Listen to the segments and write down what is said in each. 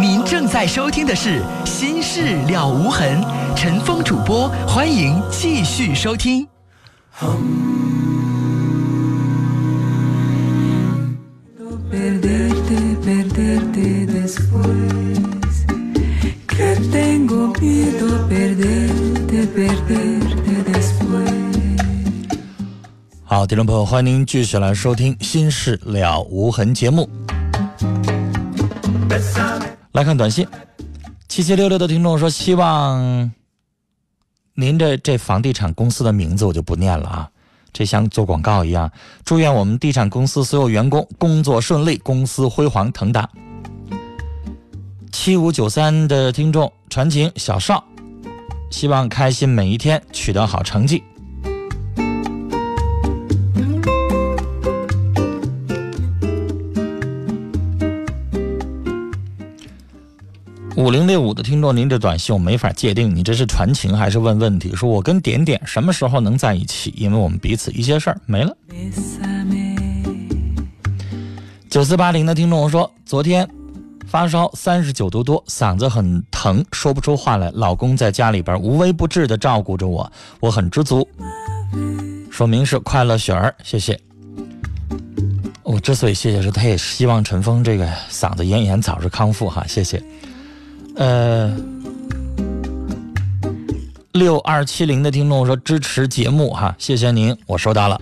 您正在收听的是《心事了无痕》，陈峰主播，欢迎继续收听。好，听众朋友，欢迎您继续来收听《心事了无痕》节目。来看短信，七七六六的听众说，希望您的这房地产公司的名字我就不念了啊，这像做广告一样。祝愿我们地产公司所有员工工作顺利，公司辉煌腾达。七五九三的听众传情小邵，希望开心每一天，取得好成绩。五零六五的听众，您这短信我没法界定，你这是传情还是问问题？说我跟点点什么时候能在一起？因为我们彼此一些事儿没了。九四八零的听众说，昨天发烧三十九度多，嗓子很疼，说不出话来。老公在家里边无微不至的照顾着我，我很知足。说明是快乐雪儿，谢谢。我之所以谢谢，是他也希望陈峰这个嗓子咽炎早日康复哈，谢谢。呃，六二七零的听众说支持节目哈，谢谢您，我收到了。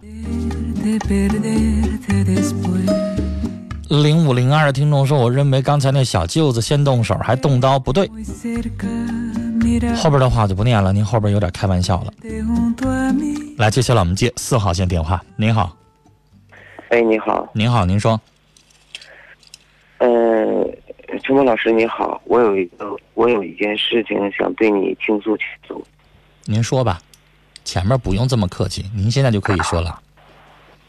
零五零二的听众说，我认为刚才那小舅子先动手还动刀不对，后边的话就不念了，您后边有点开玩笑了。来，接下来我们接四号线电话，您好。哎，你好。您好，您说。嗯。陈峰老师你好，我有一个我有一件事情想对你倾诉倾诉。您说吧，前面不用这么客气，您现在就可以说了。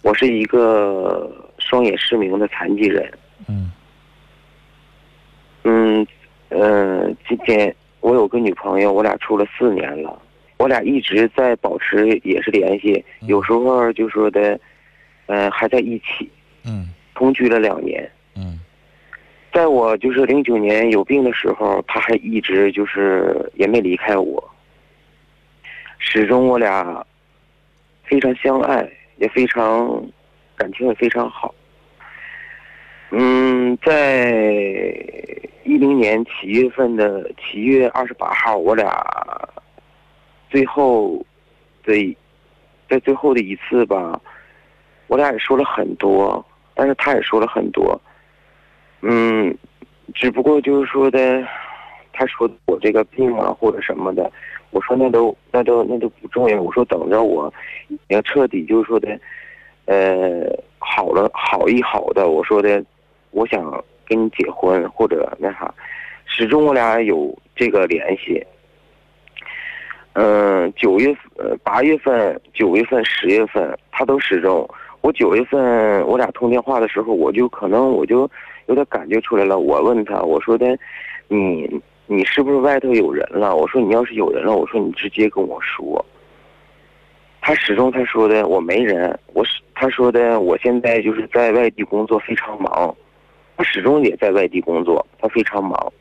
我是一个双眼失明的残疾人。嗯。嗯嗯，今天我有个女朋友，我俩处了四年了，我俩一直在保持也是联系，有时候就说的，呃，还在一起。嗯。同居了两年。在我就是零九年有病的时候，他还一直就是也没离开我，始终我俩非常相爱，也非常感情也非常好。嗯，在一零年七月份的七月二十八号，我俩最后的在最后的一次吧，我俩也说了很多，但是他也说了很多。嗯，只不过就是说的，他说我这个病啊或者什么的，我说那都那都那都不重要。我说等着我，要彻底就是说的，呃，好了好一好的。我说的，我想跟你结婚或者那啥，始终我俩有这个联系。嗯，九月呃八月份、九月份、十月份，他都始终。我九月份我俩通电话的时候，我就可能我就。有点感觉出来了，我问他，我说的，你你是不是外头有人了？我说你要是有人了，我说你直接跟我说。他始终他说的我没人，我是他说的我现在就是在外地工作非常忙，他始终也在外地工作，他非常忙。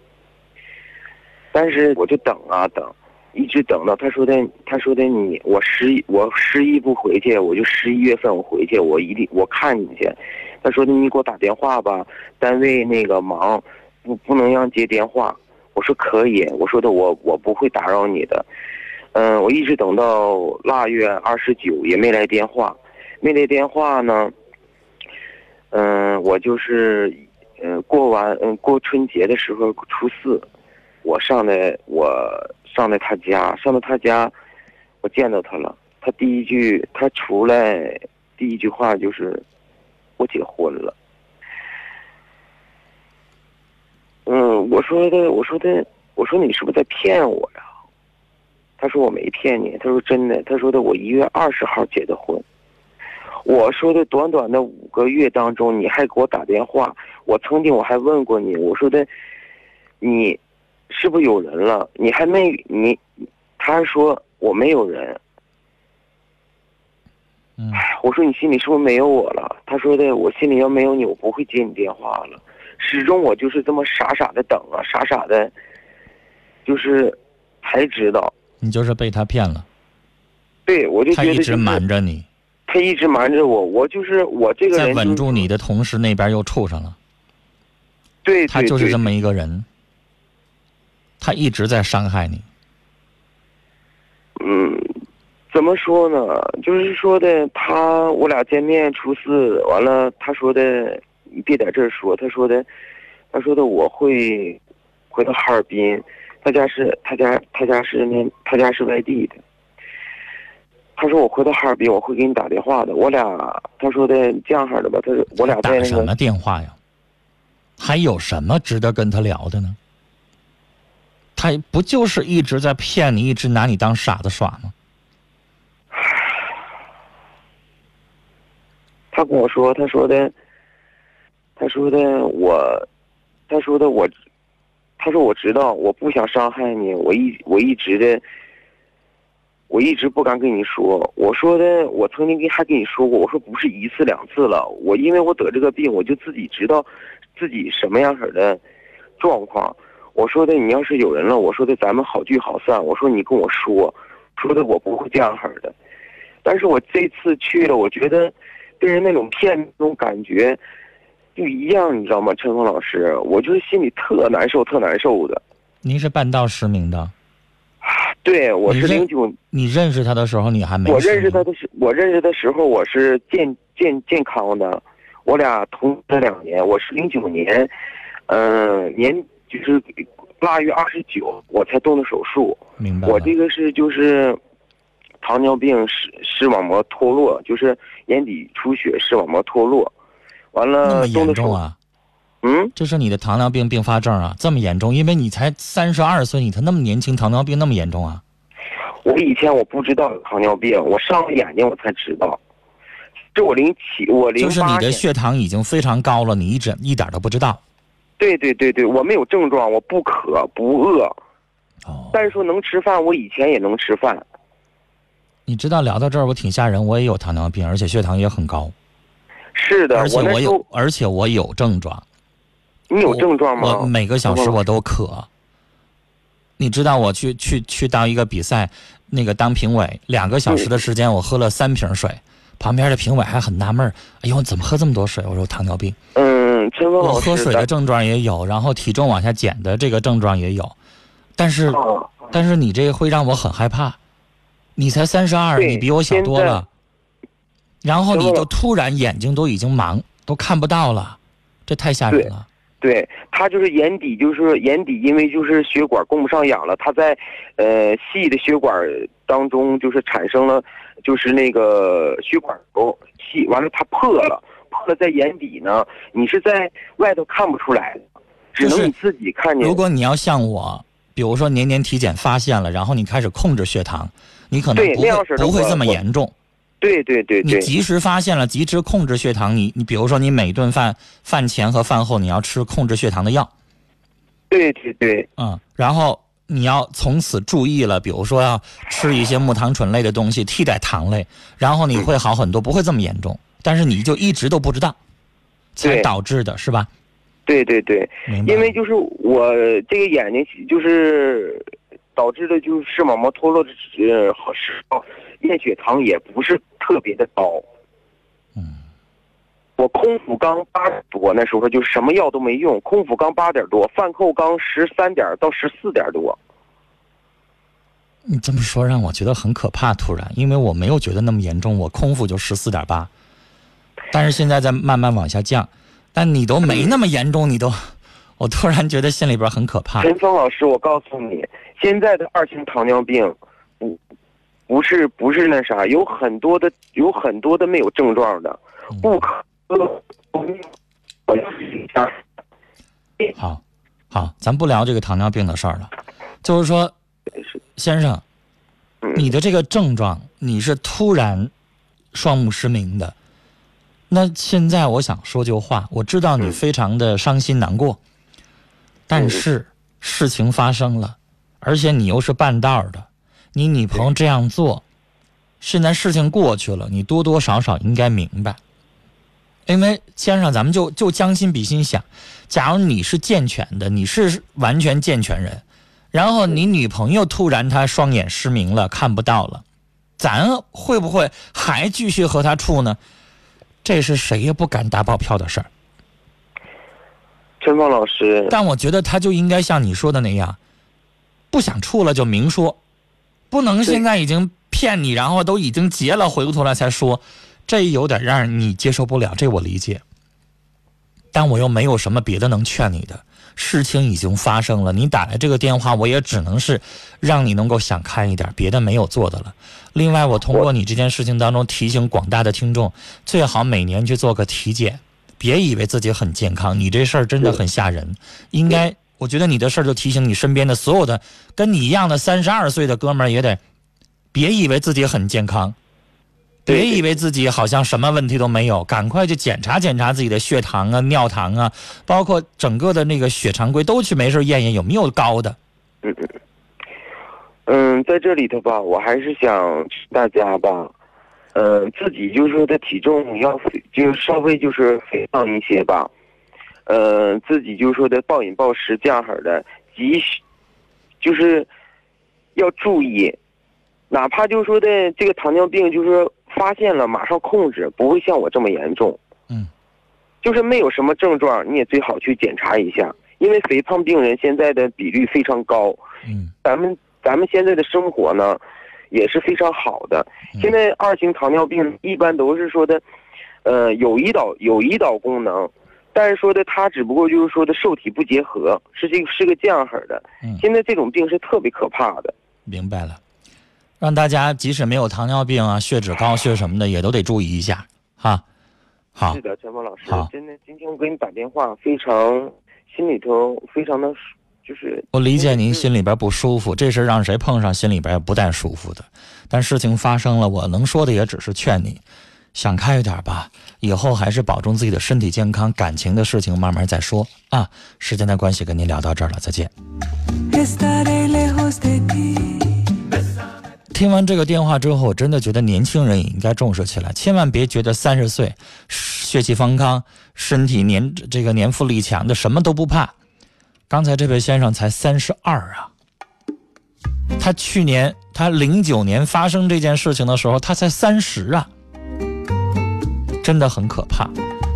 但是我就等啊等，一直等到他说的他说的你我十一我十一不回去，我就十一月份我回去，我一定我看你去。他说你给我打电话吧，单位那个忙，不不能让接电话。我说可以，我说的我我不会打扰你的。嗯，我一直等到腊月二十九也没来电话，没来电话呢。嗯，我就是嗯过完嗯过春节的时候初四，我上的我上的他家，上到他家，我见到他了。他第一句他出来第一句话就是。我结婚了，嗯，我说的，我说的，我说你是不是在骗我呀？他说我没骗你，他说真的，他说的我一月二十号结的婚。我说的短短的五个月当中，你还给我打电话，我曾经我还问过你，我说的，你是不是有人了？你还没你，他说我没有人。哎，我说你心里是不是没有我了？他说的，我心里要没有你，我不会接你电话了。始终我就是这么傻傻的等啊，傻傻的，就是才知道，你就是被他骗了，对我就他一直觉得就是瞒着你，他一直瞒着我，我就是我这个在人、就是、稳住你的同时，那边又处上了。对，他就是这么一个人，他一直在伤害你。嗯，怎么说呢？就是说的，他我俩见面初四，完了，他说的你别在这儿说，他说的，他说的我会回到哈尔滨，他家是他家他家是那他家是外地的。他说我回到哈尔滨，我会给你打电话的。我俩他说的这样式的吧，他说我俩打什么电话呀？还有什么值得跟他聊的呢？他不就是一直在骗你，一直拿你当傻子耍吗？他跟我说，他说的，他说的我，他说的我，他说我知道，我不想伤害你，我一我一直的，我一直不敢跟你说。我说的，我曾经跟还跟你说过，我说不是一次两次了，我因为我得这个病，我就自己知道自己什么样式的状况。我说的，你要是有人了，我说的咱们好聚好散。我说你跟我说，说的我不会这样式的。但是我这次去了，我觉得被人那种骗那种感觉不一样，你知道吗？陈峰老师，我就是心里特难受，特难受的。您是半道实名的，对，我是零九，你认识他的时候你还没我认识他的时，我认识的时候我是健健健康的，我俩同了两年，我是零九年，嗯、年就是腊月二十九我才动的手术。明白。我这个是就是糖尿病视视网膜脱落，就是眼底出血，视网膜脱落，完了严重啊？嗯，这是你的糖尿病并发症啊，这么严重？因为你才三十二岁，你才那么年轻，糖尿病那么严重啊？我以前我不知道有糖尿病，我上了眼睛我才知道。这我零七，我零就是你的，血糖已经非常高了，你一直一点都不知道。对对对对，我没有症状，我不渴不饿，哦，但是说能吃饭，我以前也能吃饭。你知道聊到这儿我挺吓人，我也有糖尿病，而且血糖也很高，是的，而且我有而且我有症状，你有症状吗？我每个小时我都渴。你知道我去去去当一个比赛，那个当评委，两个小时的时间，我喝了三瓶水，旁边的评委还很纳闷儿，哎呦，怎么喝这么多水？我说糖尿病。嗯，陈峰我老师，喝水的症状也有，然后体重往下减的这个症状也有，但是但是你这个会让我很害怕。你才三十二，你比我小多了，然后你就突然眼睛都已经盲，都看不到了，这太吓人了。对他就是眼底，就是眼底，因为就是血管供不上氧了，他在呃细的血管当中就是产生了就是那个血管瘤细，完了它破了，破了在眼底呢，你是在外头看不出来的，只能你自己看见。如果你要像我，比如说年年体检发现了，然后你开始控制血糖，你可能不会不会这么严重。对对对对。你及时发现了，及时控制血糖，你你比如说你每顿饭饭前和饭后你要吃控制血糖的药，对对对。嗯，然后你要从此注意了，比如说要吃一些木糖醇类的东西替代糖类，然后你会好很多，不会这么严重。但是你就一直都不知道，才导致的是吧？对对对，因为就是我这个眼睛就是导致的就是视网膜脱落的呃时候，验血糖也不是特别的高。嗯，我空腹刚八点多，那时候就什么药都没用，空腹刚八点多，饭后刚十三点到十四点多。你这么说让我觉得很可怕，突然，因为我没有觉得那么严重，我空腹就十四点八，但是现在在慢慢往下降，但你都没那么严重，你都，我突然觉得心里边很可怕。陈峰老师，我告诉你，现在的二型糖尿病，不不是不是那啥，有很多的有很多的没有症状的，不可。好，好，咱不聊这个糖尿病的事儿了，就是说，先生，嗯你的这个症状，你是突然双目失明的。那现在我想说句话，我知道你嗯非常的伤心难过，但是事情发生了，而且你又是半道儿的，你女朋友这样做，现在事情过去了，你多多少少应该明白。因为先生，咱们就就将心比心想，假如你是健全的，你是完全健全人，然后你女朋友突然她双眼失明了，看不到了，咱会不会还继续和她处呢？这是谁也不敢打保票的事儿。陈芳老师，但我觉得他就应该像你说的那样，不想处了就明说，不能现在已经骗你，然后都已经结了，回过头来才说，这有点让你接受不了，这我理解。但我又没有什么别的能劝你的，事情已经发生了，你打来这个电话，我也只能是让你能够想开一点，别的没有做的了。另外，我通过你这件事情当中提醒广大的听众，最好每年去做个体检。别以为自己很健康，你这事儿真的很吓人。应该，我觉得你的事儿就提醒你身边的所有的跟你一样的三十二岁的哥们儿也得，别以为自己很健康，别以为自己好像什么问题都没有，赶快去检查检查自己的血糖啊、尿糖啊，包括整个的那个血常规都去没事验验有没有高的。嗯嗯嗯，在这里头吧，我还是想大家吧。呃，自己就是说的体重要肥，就稍微就是肥胖一些吧。呃，自己就是说的暴饮暴食这样式的，急需就是要注意，哪怕就是说的这个糖尿病，就是发现了马上控制，不会像我这么严重。嗯，就是没有什么症状，你也最好去检查一下，因为肥胖病人现在的比率非常高。嗯，咱们咱们现在的生活呢？也是非常好的。现在二型糖尿病一般都是说的，呃，有胰岛有胰岛功能，但是说的他只不过就是说的受体不结合，是这是个这样式的。现在这种病是特别可怕的。明白了，让大家即使没有糖尿病啊，血脂高血什么的也都得注意一下哈。好。是的，陈峰老师，真的，今天我给你打电话，非常心里头非常的。就是我理解您心里边不舒服，这事让谁碰上心里边也不带舒服的。但事情发生了，我能说的也只是劝你想开一点吧，以后还是保重自己的身体健康，感情的事情慢慢再说啊。时间的关系，跟您聊到这儿了，再见。听完这个电话之后，我真的觉得年轻人也应该重视起来，千万别觉得三十岁血气方刚、身体年这个年富力强的什么都不怕。刚才这位先生才三十二啊，他去年他零九年发生这件事情的时候，他才三十啊，真的很可怕。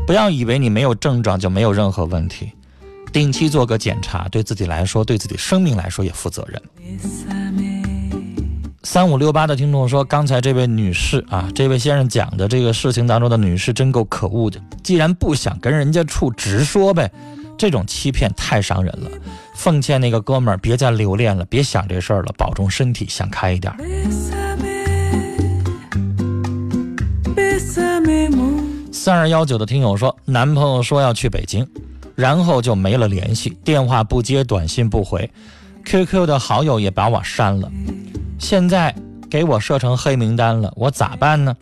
不要以为你没有症状就没有任何问题，定期做个检查，对自己来说，对自己生命来说也负责任。三五六八的听众说，刚才这位女士啊，这位先生讲的这个事情当中的女士真够可恶的，既然不想跟人家处，直说呗。这种欺骗太伤人了，奉劝那个哥们儿别再留恋了，别想这事儿了，保重身体，想开一点。三二幺九的听友说，男朋友说要去北京，然后就没了联系，电话不接，短信不回，QQ 的好友也把我删了，现在给我设成黑名单了，我咋办呢？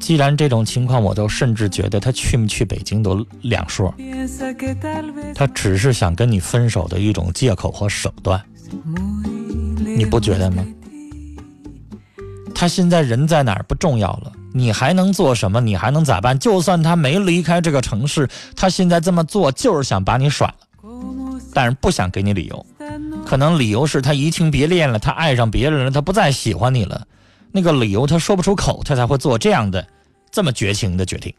既然这种情况，我都甚至觉得他去没去北京都两说，他只是想跟你分手的一种借口和手段，你不觉得吗？他现在人在哪儿不重要了，你还能做什么？你还能咋办？就算他没离开这个城市，他现在这么做就是想把你甩了，但是不想给你理由，可能理由是他移情别恋了，他爱上别人了，他不再喜欢你了。那个理由他说不出口，他才会做这样的这么绝情的决定。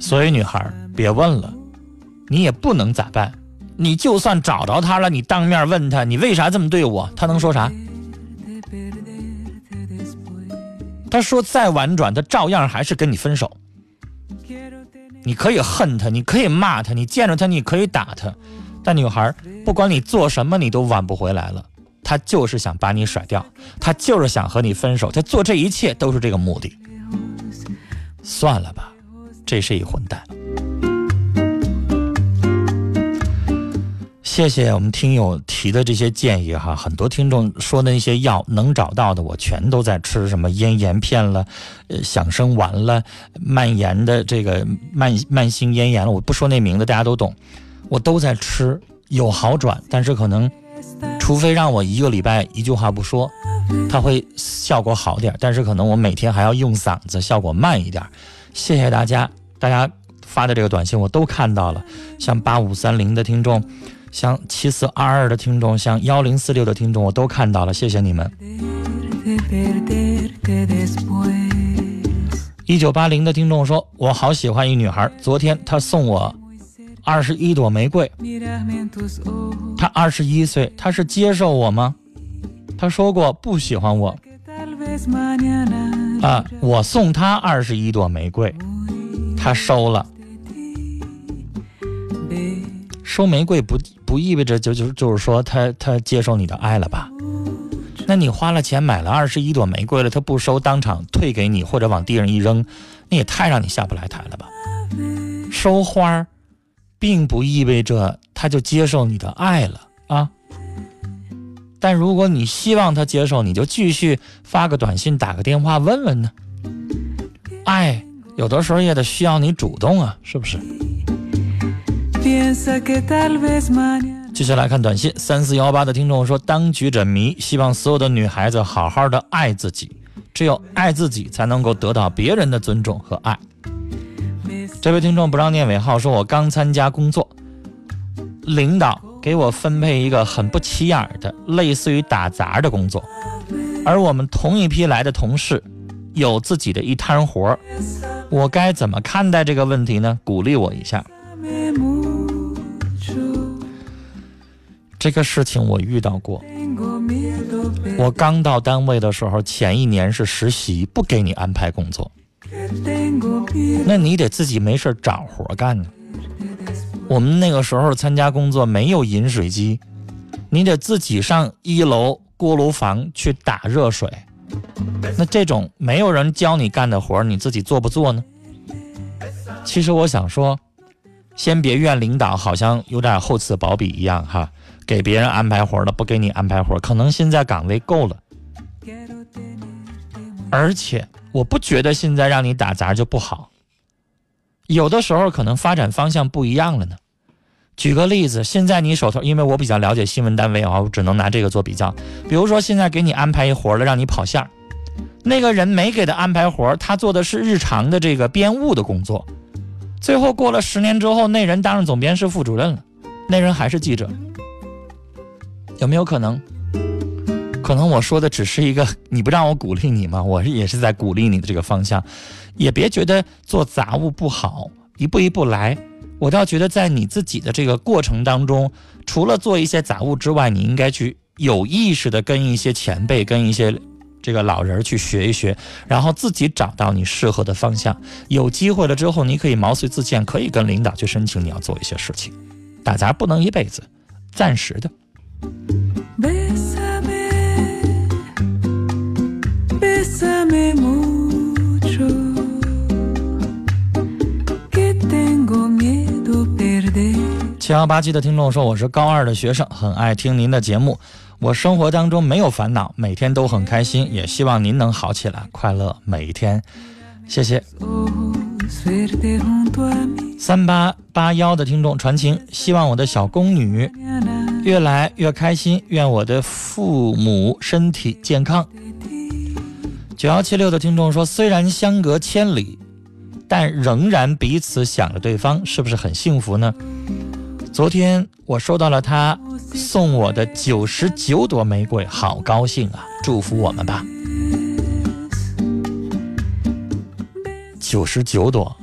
所以女孩别问了，你也不能咋办。你就算找着他了，你当面问他，你为啥这么对我？他能说啥？他说再婉转，他照样还是跟你分手。你可以恨他，你可以骂他，你见着他你可以打他，但女孩不管你做什么，你都挽不回来了。他就是想把你甩掉，他就是想和你分手，他做这一切都是这个目的。算了吧，这是一混蛋。谢谢我们听友提的这些建议哈，很多听众说的那些药能找到的，我全都在吃，什么咽炎片了，呃，响声丸了，蔓延的这个慢慢性咽炎了，我不说那名字，大家都懂，我都在吃，有好转，但是可能。除非让我一个礼拜一句话不说，它会效果好点，但是可能我每天还要用嗓子，效果慢一点。谢谢大家，大家发的这个短信我都看到了，像八五三零的听众，像七四二二的听众，像幺零四六的听众，我都看到了，谢谢你们。一九八零的听众说：“我好喜欢一女孩，昨天她送我二十一朵玫瑰。她二十一岁，她是接受我吗？她说过不喜欢我。啊，我送她二十一朵玫瑰，她收了。收玫瑰不不意味着就就就是说他他接受你的爱了吧？”那你花了钱买了二十一朵玫瑰了，他不收，当场退给你或者往地上一扔，那也太让你下不来台了吧？收花，并不意味着他就接受你的爱了啊。但如果你希望他接受，你就继续发个短信、打个电话问问呢。爱有的时候也得需要你主动啊，是不是？接下来看短信，三四幺八的听众说：“当局者迷，希望所有的女孩子好好的爱自己，只有爱自己，才能够得到别人的尊重和爱。”这位听众不让念尾号，说我刚参加工作，领导给我分配一个很不起眼的，类似于打杂的工作，而我们同一批来的同事有自己的一摊活我该怎么看待这个问题呢？鼓励我一下。这个事情我遇到过。我刚到单位的时候，前一年是实习，不给你安排工作，那你得自己没事找活干呢。我们那个时候参加工作没有饮水机，你得自己上一楼锅炉房去打热水。那这种没有人教你干的活，你自己做不做呢？其实我想说，先别怨领导，好像有点厚此薄彼一样哈。给别人安排活了，不给你安排活，可能现在岗位够了。而且我不觉得现在让你打杂就不好。有的时候可能发展方向不一样了呢。举个例子，现在你手头，因为我比较了解新闻单位啊，我只能拿这个做比较。比如说现在给你安排一活了，让你跑线，那个人没给他安排活，他做的是日常的这个编务的工作。最后过了十年之后，那人当上总编室副主任了，那人还是记者。有没有可能？可能我说的只是一个，你不让我鼓励你吗？我也是在鼓励你的这个方向，也别觉得做杂物不好，一步一步来。我倒觉得在你自己的这个过程当中，除了做一些杂物之外，你应该去有意识的跟一些前辈、跟一些这个老人去学一学，然后自己找到你适合的方向。有机会了之后，你可以毛遂自荐，可以跟领导去申请你要做一些事情。打杂不能一辈子，暂时的。七幺八七的听众说：“我是高二的学生，很爱听您的节目。我生活当中没有烦恼，每天都很开心，也希望您能好起来，快乐每一天。谢谢。”三八八幺的听众传情，希望我的小宫女越来越开心，愿我的父母身体健康。九幺七六的听众说：“虽然相隔千里，但仍然彼此想着对方，是不是很幸福呢？”昨天我收到了他送我的九十九朵玫瑰，好高兴啊！祝福我们吧。九十九朵，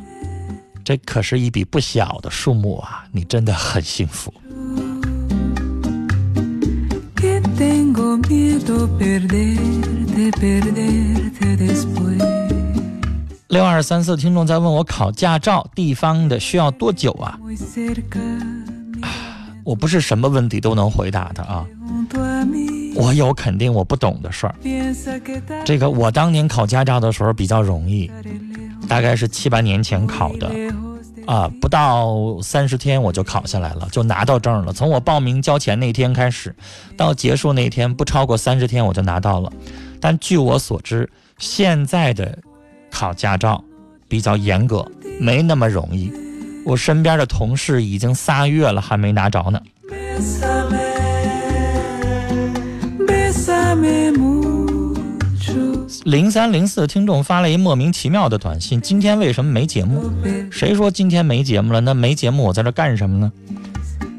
这可是一笔不小的数目啊！你真的很幸福。六二三四听众在问我考驾照地方的需要多久啊？我不是什么问题都能回答的啊，我有肯定我不懂的事儿。这个我当年考驾照的时候比较容易，大概是七八年前考的，啊，不到三十天我就考下来了，就拿到证了。从我报名交钱那天开始，到结束那天不超过三十天我就拿到了。但据我所知，现在的考驾照比较严格，没那么容易。我身边的同事已经仨月了，还没拿着呢。零三零四听众发了一莫名其妙的短信：今天为什么没节目？谁说今天没节目了？那没节目我在这干什么呢？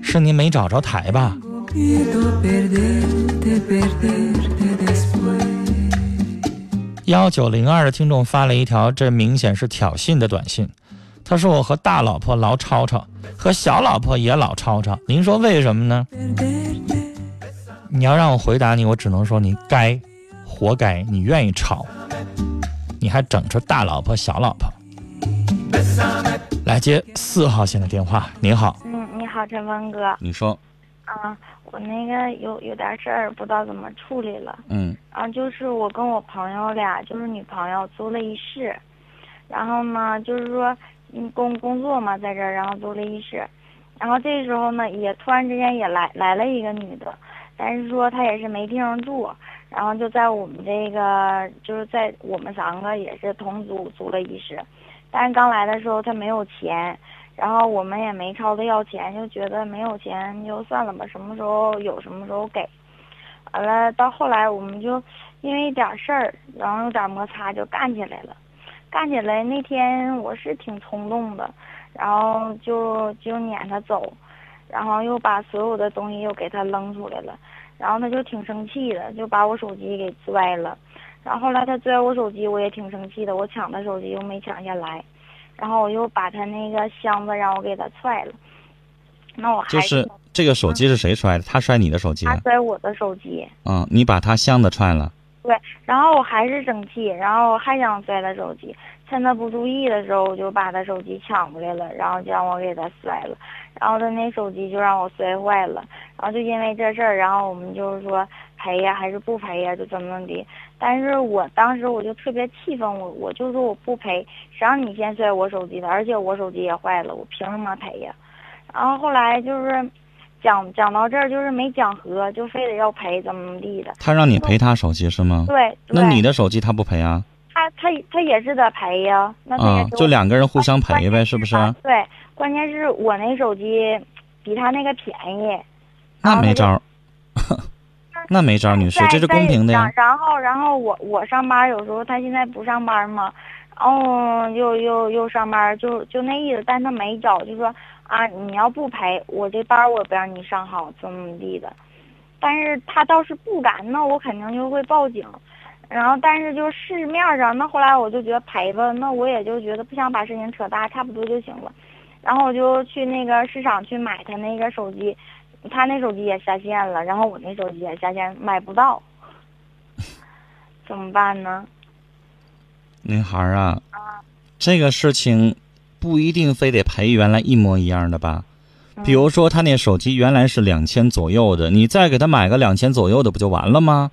是您没找着台吧？幺九零二的听众发了一条，这明显是挑衅的短信。他说：“我和大老婆老吵吵，和小老婆也老吵吵。您说为什么呢？你要让我回答你，我只能说你该，活该。你愿意吵，你还整出大老婆小老婆。来接四号线的电话。你好，嗯，你好，陈峰哥。你说，啊，我那个有有点事儿，不知道怎么处理了。嗯啊，就是我跟我朋友俩，就是女朋友租了一室，然后呢，就是说，嗯，工工作嘛，在这儿，然后租了一室，然后这时候呢，也突然之间也来来了一个女的，但是说她也是没地方住，然后就在我们这个，就是在我们三个也是同租租了一室，但是刚来的时候他没有钱，然后我们也没朝他要钱，就觉得没有钱就算了吧，什么时候有什么时候给。完了，到后来我们就因为一点事儿，然后有点摩擦就干起来了。干起来那天我是挺冲动的，然后就就撵他走，然后又把所有的东西又给他扔出来了，然后他就挺生气的，就把我手机给拽了。然后后来他拽我手机，我也挺生气的，我抢他手机又没抢下来，然后我又把他那个箱子让我给他踹了。那我还就是这个手机是谁摔的？他摔你的手机？他摔我的手机。嗯，你把他箱子踹了。对，然后我还是生气，然后还想摔他手机，趁他不注意的时候，我就把他手机抢过来了，然后就让我给他摔了，然后他那手机就让我摔坏了，然后就因为这事儿，然后我们就是说赔呀还是不赔呀，就怎么怎么的。但是我当时我就特别气愤，我我就说我不赔，谁让你先摔我手机的，而且我手机也坏了，我凭什么赔呀？然后后来就是讲讲到这儿，就是没讲和，就非得要赔，怎么怎么地的。他让你赔他手机是吗？对，对那你的手机他不赔啊？他他他也是得赔呀，那他也啊，就两个人互相赔呗，是不是？啊对，关键是我那手机比他那个便宜。那没招儿，那没招儿，女士，这是公平的呀。然后然后我我上班有时候他现在不上班嘛，然后又又又上班，就就那意思，但他没找，就说啊你要不赔，我这班我也不让你上好，怎么怎么地的。但是他倒是不敢，那我肯定就会报警。然后，但是就市面上，那后来我就觉得赔吧，那我也就觉得不想把事情扯大，差不多就行了。然后我就去那个市场去买他那个手机，他那手机也下线了，然后我那手机也下线，买不到，怎么办呢？女孩儿啊，这个事情不一定非得赔原来一模一样的吧？比如说他那手机原来是两千左右的，你再给他买个两千左右的不就完了吗？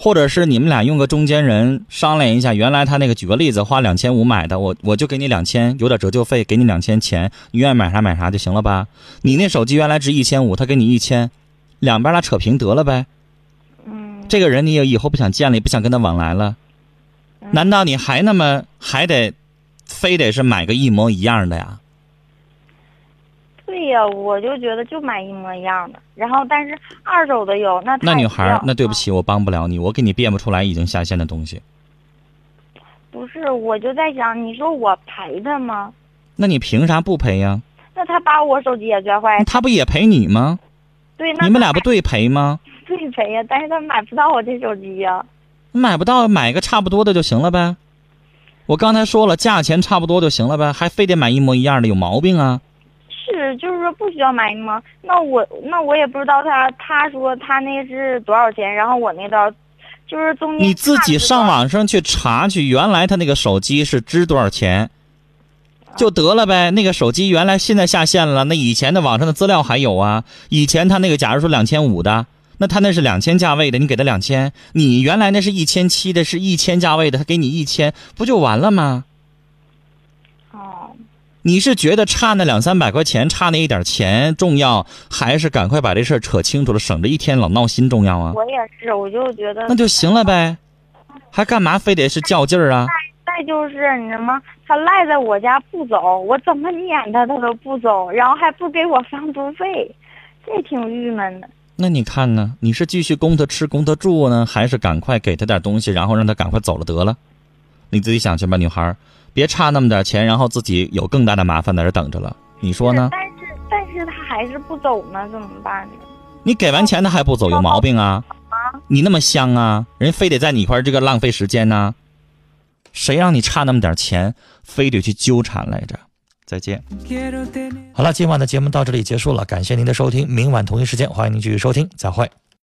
或者是你们俩用个中间人商量一下，原来他那个举个例子花两千五买的，我我就给你两千，有点折旧费，给你两千钱，你愿意买啥买啥就行了吧？你那手机原来值一千五，他给你一千，两边俩扯平得了呗。嗯，这个人你也以后不想见了，也不想跟他往来了，难道你还那么还得非得是买个一模一样的呀？对呀，我就觉得就买一模一样的，然后但是二手的有，那那女孩那对不起，我帮不了你，我给你变不出来已经下线的东西。不是，我就在想，你说我赔他吗？那你凭啥不赔呀？那他把我手机也摔坏，他不也赔你吗？对，那你们俩不对赔吗？对赔呀，但是他买不到我这手机呀。买不到，买个差不多的就行了呗。我刚才说了，价钱差不多就行了呗，还非得买一模一样的，有毛病啊！是，就是说不需要买吗？那我那我也不知道他他说他那是多少钱，然后我那道就是中间你自己上网上去查去，原来他那个手机是值多少钱，就得了呗。那个手机原来现在下线了，那以前的网上的资料还有啊。以前他那个假如说两千五的，那他那是两千价位的，你给他两千，你原来那是一千七的，是一千价位的，他给你一千，不就完了吗？哦，你是觉得差那两三百块钱，差那一点钱重要，还是赶快把这事儿扯清楚了，省着一天老闹心重要啊？我也是，我就觉得那就行了呗，还干嘛非得是较劲儿啊？再就是你知道吗？他赖在我家不走，我怎么撵他他都不走，然后还不给我房租费，这挺郁闷的。那你看呢？你是继续供他吃、供他住呢，还是赶快给他点东西，然后让他赶快走了得了？你自己想去吧，女孩儿，别差那么点钱，然后自己有更大的麻烦在这等着了。你说呢？但是但是他还是不走呢，怎么办呢？你给完钱他还不走，有毛病啊！啊你那么香啊，人非得在你一块儿这个浪费时间呢？谁让你差那么点钱，非得去纠缠来着？再见。好了，今晚的节目到这里结束了，感谢您的收听，明晚同一时间欢迎您继续收听，再会。